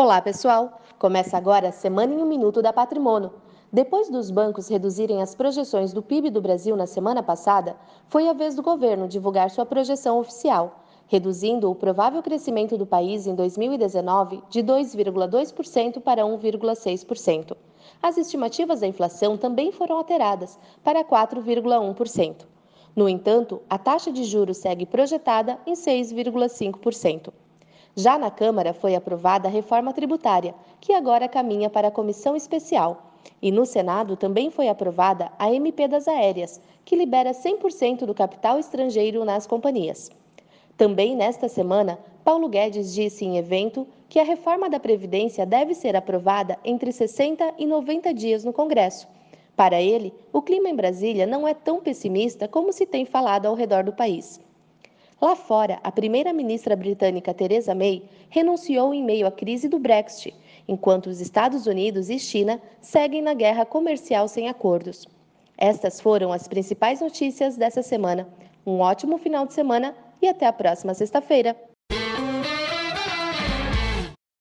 Olá, pessoal! Começa agora a Semana em um Minuto da Patrimônio. Depois dos bancos reduzirem as projeções do PIB do Brasil na semana passada, foi a vez do governo divulgar sua projeção oficial, reduzindo o provável crescimento do país em 2019 de 2,2% para 1,6%. As estimativas da inflação também foram alteradas para 4,1%. No entanto, a taxa de juros segue projetada em 6,5%. Já na Câmara foi aprovada a reforma tributária, que agora caminha para a comissão especial. E no Senado também foi aprovada a MP das Aéreas, que libera 100% do capital estrangeiro nas companhias. Também nesta semana, Paulo Guedes disse em evento que a reforma da Previdência deve ser aprovada entre 60 e 90 dias no Congresso. Para ele, o clima em Brasília não é tão pessimista como se tem falado ao redor do país. Lá fora, a primeira-ministra britânica Theresa May renunciou em meio à crise do Brexit, enquanto os Estados Unidos e China seguem na guerra comercial sem acordos. Estas foram as principais notícias dessa semana. Um ótimo final de semana e até a próxima sexta-feira.